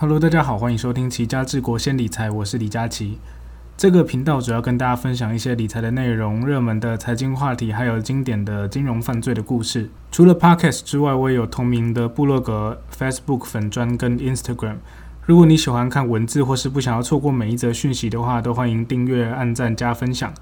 Hello，大家好，欢迎收听齐家治国先理财，我是李佳琦。这个频道主要跟大家分享一些理财的内容、热门的财经话题，还有经典的金融犯罪的故事。除了 Podcast 之外，我也有同名的部落格、Facebook 粉专跟 Instagram。如果你喜欢看文字，或是不想要错过每一则讯息的话，都欢迎订阅、按赞、加分享。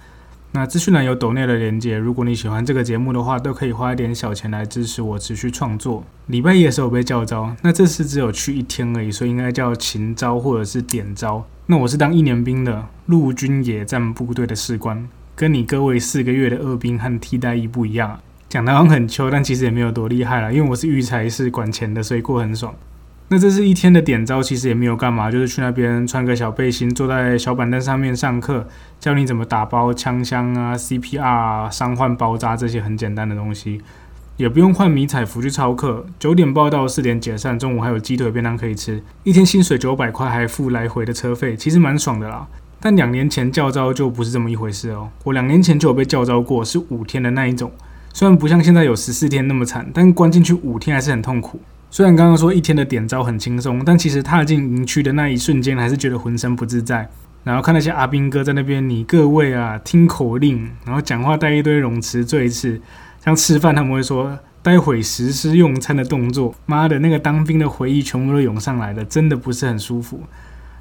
那资讯栏有抖内的连接，如果你喜欢这个节目的话，都可以花一点小钱来支持我持续创作。礼拜一的时候被叫招，那这次只有去一天而已，所以应该叫勤招或者是点招。那我是当一年兵的陆军野战部队的士官，跟你各位四个月的二兵和替代役不一样。讲的好像很秋，但其实也没有多厉害了，因为我是育才是管钱的，所以过很爽。那这是一天的点招，其实也没有干嘛，就是去那边穿个小背心，坐在小板凳上面上课，教你怎么打包枪箱啊、CPR 啊、伤患包扎这些很简单的东西，也不用换迷彩服去操课。九点报到，四点解散，中午还有鸡腿便当可以吃，一天薪水九百块，还付来回的车费，其实蛮爽的啦。但两年前叫招就不是这么一回事哦，我两年前就有被叫招过，是五天的那一种，虽然不像现在有十四天那么惨，但关进去五天还是很痛苦。虽然刚刚说一天的点招很轻松，但其实踏进营区的那一瞬间，还是觉得浑身不自在。然后看那些阿兵哥在那边，你各位啊，听口令，然后讲话带一堆冗词赘字，像吃饭他们会说待会实施用餐的动作。妈的，那个当兵的回忆全部都涌上来了，真的不是很舒服。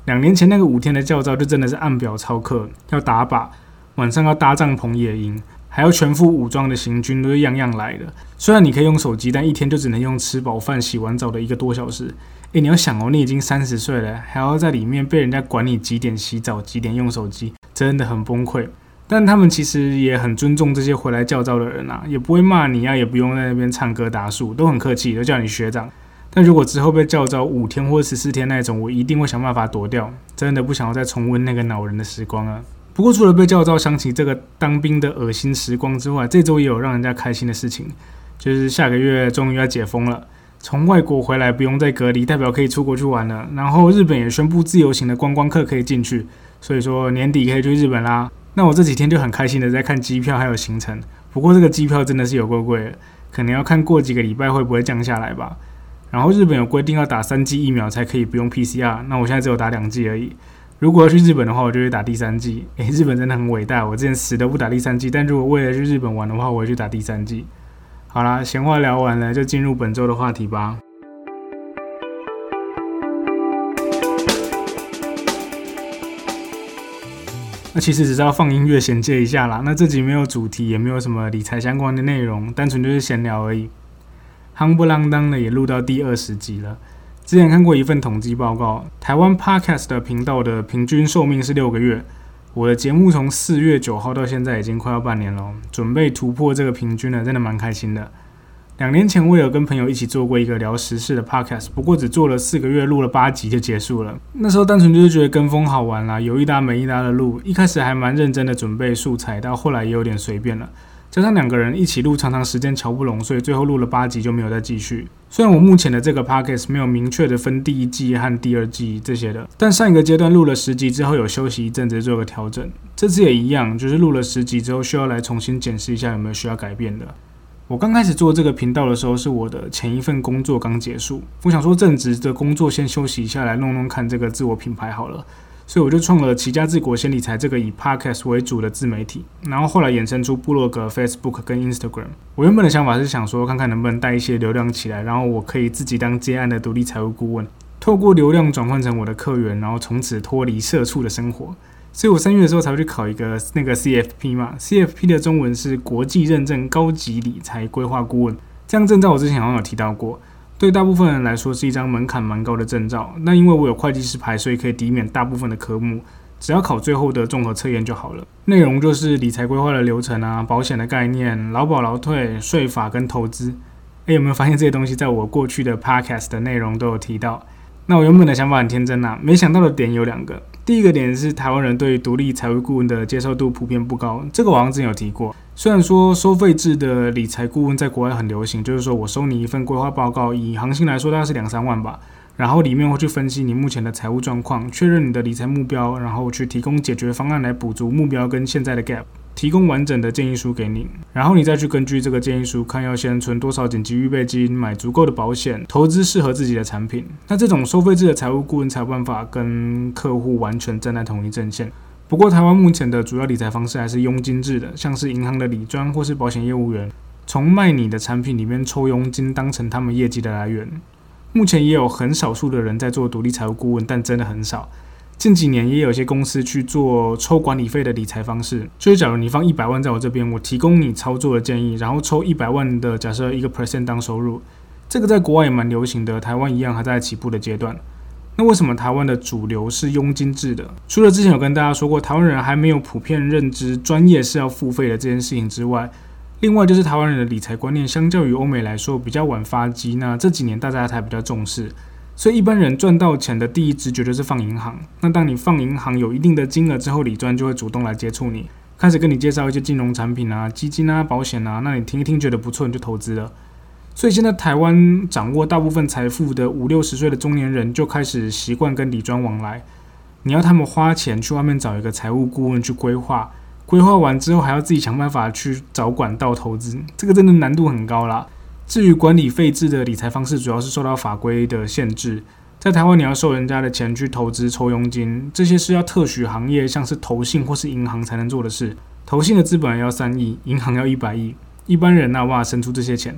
两年前那个五天的教招，就真的是按表操课，要打靶，晚上要搭帐篷野营。还要全副武装的行军，都是样样来的。虽然你可以用手机，但一天就只能用吃饱饭、洗完澡的一个多小时。诶，你要想哦，你已经三十岁了，还要在里面被人家管你几点洗澡、几点用手机，真的很崩溃。但他们其实也很尊重这些回来教招的人啊，也不会骂你啊，也不用在那边唱歌打树，都很客气，都叫你学长。但如果之后被教招五天或十四天那种，我一定会想办法躲掉，真的不想要再重温那个恼人的时光啊。不过，除了被叫招想起这个当兵的恶心时光之外，这周也有让人家开心的事情，就是下个月终于要解封了，从外国回来不用再隔离，代表可以出国去玩了。然后日本也宣布自由行的观光客可以进去，所以说年底可以去日本啦。那我这几天就很开心的在看机票还有行程，不过这个机票真的是有够贵，可能要看过几个礼拜会不会降下来吧。然后日本有规定要打三剂疫苗才可以不用 PCR，那我现在只有打两剂而已。如果要去日本的话，我就会打第三季。诶，日本真的很伟大，我之前死都不打第三季。但如果为了去日本玩的话，我会去打第三季。好啦，闲话聊完了，就进入本周的话题吧。那其实只是要放音乐衔接一下啦。那这集没有主题，也没有什么理财相关的内容，单纯就是闲聊而已。夯不啷当的也录到第二十集了。之前看过一份统计报告，台湾 Podcast 的频道的平均寿命是六个月。我的节目从四月九号到现在已经快要半年了，准备突破这个平均了，真的蛮开心的。两年前我有跟朋友一起做过一个聊时事的 Podcast，不过只做了四个月，录了八集就结束了。那时候单纯就是觉得跟风好玩啦，有一搭没一搭的录。一开始还蛮认真的准备素材，到后来也有点随便了。加上两个人一起录，常常时间瞧不拢，所以最后录了八集就没有再继续。虽然我目前的这个 podcast 没有明确的分第一季和第二季这些的，但上一个阶段录了十集之后有休息一阵子做个调整，这次也一样，就是录了十集之后需要来重新检视一下有没有需要改变的。我刚开始做这个频道的时候，是我的前一份工作刚结束，我想说正职的工作先休息一下，来弄弄看这个自我品牌好了。所以我就创了齐家治国先理财这个以 podcast 为主的自媒体，然后后来衍生出部落格、Facebook 跟 Instagram。我原本的想法是想说，看看能不能带一些流量起来，然后我可以自己当接案的独立财务顾问，透过流量转换成我的客源，然后从此脱离社畜的生活。所以我三月的时候才会去考一个那个 CFP 嘛，CFP 的中文是国际认证高级理财规划顾问，这样证照我之前好像有提到过。对大部分人来说是一张门槛蛮高的证照，那因为我有会计师牌，所以可以抵免大部分的科目，只要考最后的综合测验就好了。内容就是理财规划的流程啊，保险的概念、劳保劳退、税法跟投资。诶，有没有发现这些东西在我过去的 podcast 的内容都有提到？那我原本的想法很天真呐，没想到的点有两个。第一个点是台湾人对独立财务顾问的接受度普遍不高，这个我好像之前有提过。虽然说收费制的理财顾问在国外很流行，就是说我收你一份规划报告，以行情来说大概是两三万吧，然后里面会去分析你目前的财务状况，确认你的理财目标，然后去提供解决方案来补足目标跟现在的 gap。提供完整的建议书给你，然后你再去根据这个建议书看要先存多少紧急预备金，买足够的保险，投资适合自己的产品。那这种收费制的财务顾问才有办法跟客户完全站在同一阵线。不过，台湾目前的主要理财方式还是佣金制的，像是银行的理专或是保险业务员，从卖你的产品里面抽佣金，当成他们业绩的来源。目前也有很少数的人在做独立财务顾问，但真的很少。近几年也有些公司去做抽管理费的理财方式，就是假如你放一百万在我这边，我提供你操作的建议，然后抽一百万的假设一个 percent 当收入。这个在国外也蛮流行的，台湾一样还在起步的阶段。那为什么台湾的主流是佣金制的？除了之前有跟大家说过，台湾人还没有普遍认知专业是要付费的这件事情之外。另外就是台湾人的理财观念，相较于欧美来说比较晚发迹。那这几年大家才比较重视，所以一般人赚到钱的第一直觉就是放银行。那当你放银行有一定的金额之后，理专就会主动来接触你，开始跟你介绍一些金融产品啊、基金啊、保险啊。那你听一听觉得不错，你就投资了。所以现在台湾掌握大部分财富的五六十岁的中年人就开始习惯跟理专往来。你要他们花钱去外面找一个财务顾问去规划。规划完之后，还要自己想办法去找管道投资，这个真的难度很高啦。至于管理费制的理财方式，主要是受到法规的限制。在台湾，你要收人家的钱去投资、抽佣金，这些是要特许行业，像是投信或是银行才能做的事。投信的资本要三亿，银行要一百亿，一般人那哇生出这些钱。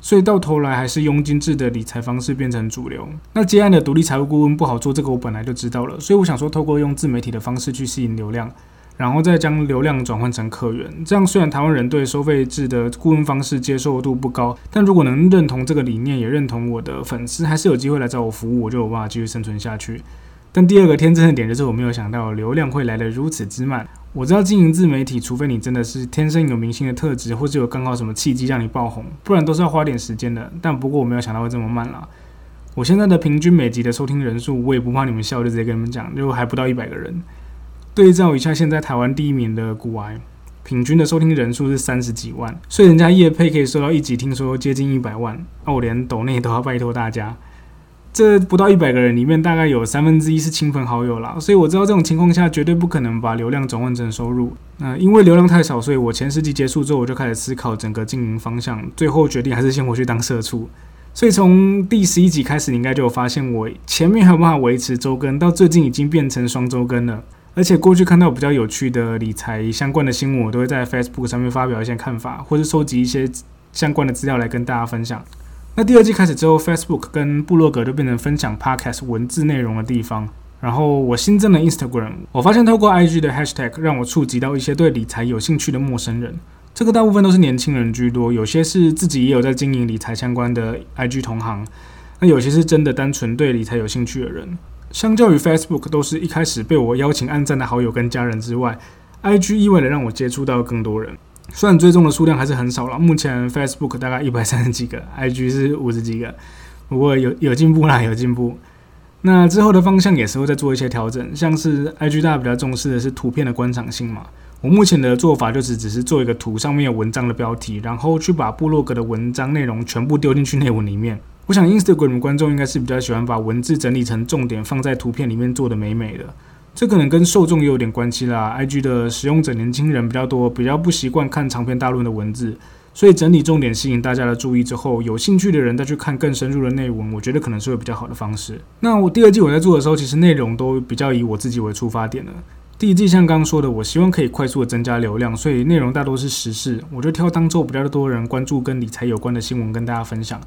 所以到头来，还是佣金制的理财方式变成主流。那接案的独立财务顾问不好做，这个我本来就知道了。所以我想说，透过用自媒体的方式去吸引流量。然后再将流量转换成客源，这样虽然台湾人对收费制的顾问方式接受度不高，但如果能认同这个理念，也认同我的粉丝，还是有机会来找我服务，我就有办法继续生存下去。但第二个天真的点就是，我没有想到流量会来得如此之慢。我知道经营自媒体，除非你真的是天生有明星的特质，或者有刚好什么契机让你爆红，不然都是要花点时间的。但不过我没有想到会这么慢啦。我现在的平均每集的收听人数，我也不怕你们笑，就直接跟你们讲，就还不到一百个人。对照一下，现在台湾第一名的古癌，平均的收听人数是三十几万，所以人家叶配可以收到一集，听说接近一百万，那我连抖内都要拜托大家。这不到一百个人里面，大概有三分之一是亲朋好友啦，所以我知道这种情况下绝对不可能把流量转换成收入。那因为流量太少，所以我前十集结束之后，我就开始思考整个经营方向，最后决定还是先回去当社畜。所以从第十一集开始，你应该就有发现，我前面还有办法维持周更，到最近已经变成双周更了。而且过去看到比较有趣的理财相关的新闻，我都会在 Facebook 上面发表一些看法，或者收集一些相关的资料来跟大家分享。那第二季开始之后，Facebook 跟部落格就变成分享 Podcast 文字内容的地方。然后我新增了 Instagram，我发现透过 IG 的 Hashtag 让我触及到一些对理财有兴趣的陌生人。这个大部分都是年轻人居多，有些是自己也有在经营理财相关的 IG 同行，那有些是真的单纯对理财有兴趣的人。相较于 Facebook，都是一开始被我邀请按赞的好友跟家人之外，IG 意味着让我接触到更多人。虽然追踪的数量还是很少了，目前 Facebook 大概一百三十几个，IG 是五十几个，不过有有进步啦，有进步。那之后的方向也是会再做一些调整，像是 IG 大家比较重视的是图片的观赏性嘛，我目前的做法就是只是做一个图上面有文章的标题，然后去把部落格的文章内容全部丢进去内文里面。我想 Instagram 观众应该是比较喜欢把文字整理成重点放在图片里面做的美美的，这可能跟受众也有点关系啦。IG 的使用者年轻人比较多，比较不习惯看长篇大论的文字，所以整理重点吸引大家的注意之后，有兴趣的人再去看更深入的内文，我觉得可能是会比较好的方式。那我第二季我在做的时候，其实内容都比较以我自己为出发点的。第一季像刚刚说的，我希望可以快速的增加流量，所以内容大多是时事，我就挑当周比较多人关注跟理财有关的新闻跟大家分享。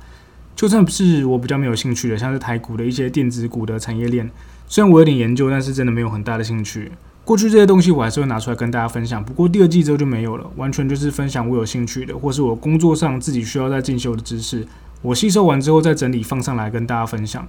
就算是我比较没有兴趣的，像是台股的一些电子股的产业链，虽然我有点研究，但是真的没有很大的兴趣。过去这些东西我还是会拿出来跟大家分享，不过第二季之后就没有了，完全就是分享我有兴趣的，或是我工作上自己需要在进修的知识，我吸收完之后再整理放上来跟大家分享。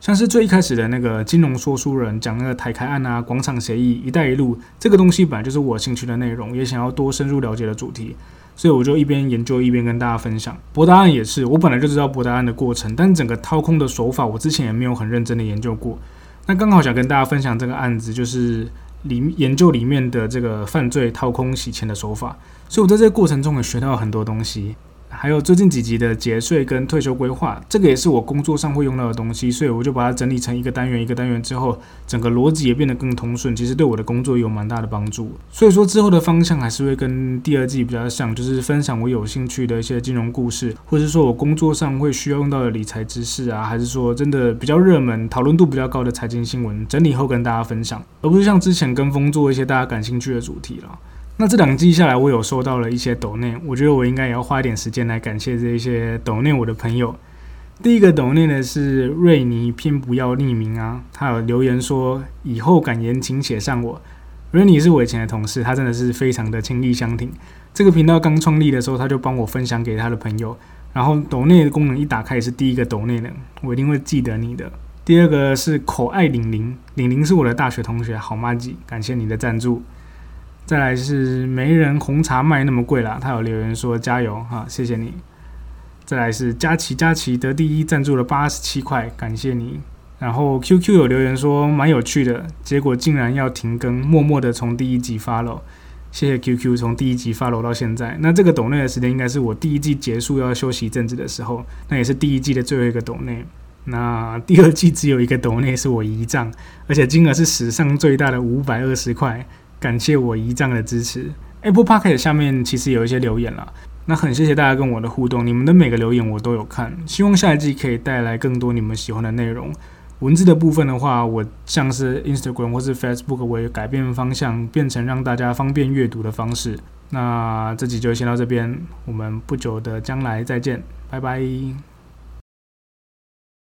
像是最一开始的那个金融说书人讲那个台开案啊、广场协议、一带一路这个东西，本来就是我兴趣的内容，也想要多深入了解的主题。所以我就一边研究一边跟大家分享。博达案也是，我本来就知道博达案的过程，但整个掏空的手法，我之前也没有很认真的研究过。那刚好想跟大家分享这个案子，就是里研究里面的这个犯罪掏空洗钱的手法。所以我在这个过程中也学到很多东西。还有最近几集的节税跟退休规划，这个也是我工作上会用到的东西，所以我就把它整理成一个单元一个单元之后，整个逻辑也变得更通顺，其实对我的工作有蛮大的帮助。所以说之后的方向还是会跟第二季比较像，就是分享我有兴趣的一些金融故事，或者是说我工作上会需要用到的理财知识啊，还是说真的比较热门、讨论度比较高的财经新闻，整理后跟大家分享，而不是像之前跟风做一些大家感兴趣的主题了。那这两季下来，我有收到了一些抖内，我觉得我应该也要花一点时间来感谢这一些抖内我的朋友。第一个抖内呢是瑞尼，偏不要匿名啊，他有留言说以后感言请写上我。瑞尼是我以前的同事，他真的是非常的倾力相挺。这个频道刚创立的时候，他就帮我分享给他的朋友，然后抖内的功能一打开也是第一个抖内的，我一定会记得你的。第二个是口爱玲玲，玲玲是我的大学同学，好妈吉，感谢你的赞助。再来是没人红茶卖那么贵啦，他有留言说加油哈，谢谢你。再来是佳琪佳琪得第一赞助了八十七块，感谢你。然后 QQ 有留言说蛮有趣的，结果竟然要停更，默默的从第一集发了，谢谢 QQ 从第一集发了到现在。那这个抖内的时间应该是我第一季结束要休息一阵子的时候，那也是第一季的最后一个抖内。那第二季只有一个抖内是我遗账，而且金额是史上最大的五百二十块。感谢我姨丈的支持。Apple Podcast 下面其实有一些留言了，那很谢谢大家跟我的互动，你们的每个留言我都有看。希望下一季可以带来更多你们喜欢的内容。文字的部分的话，我像是 Instagram 或是 Facebook，我也改变方向，变成让大家方便阅读的方式。那这集就先到这边，我们不久的将来再见，拜拜。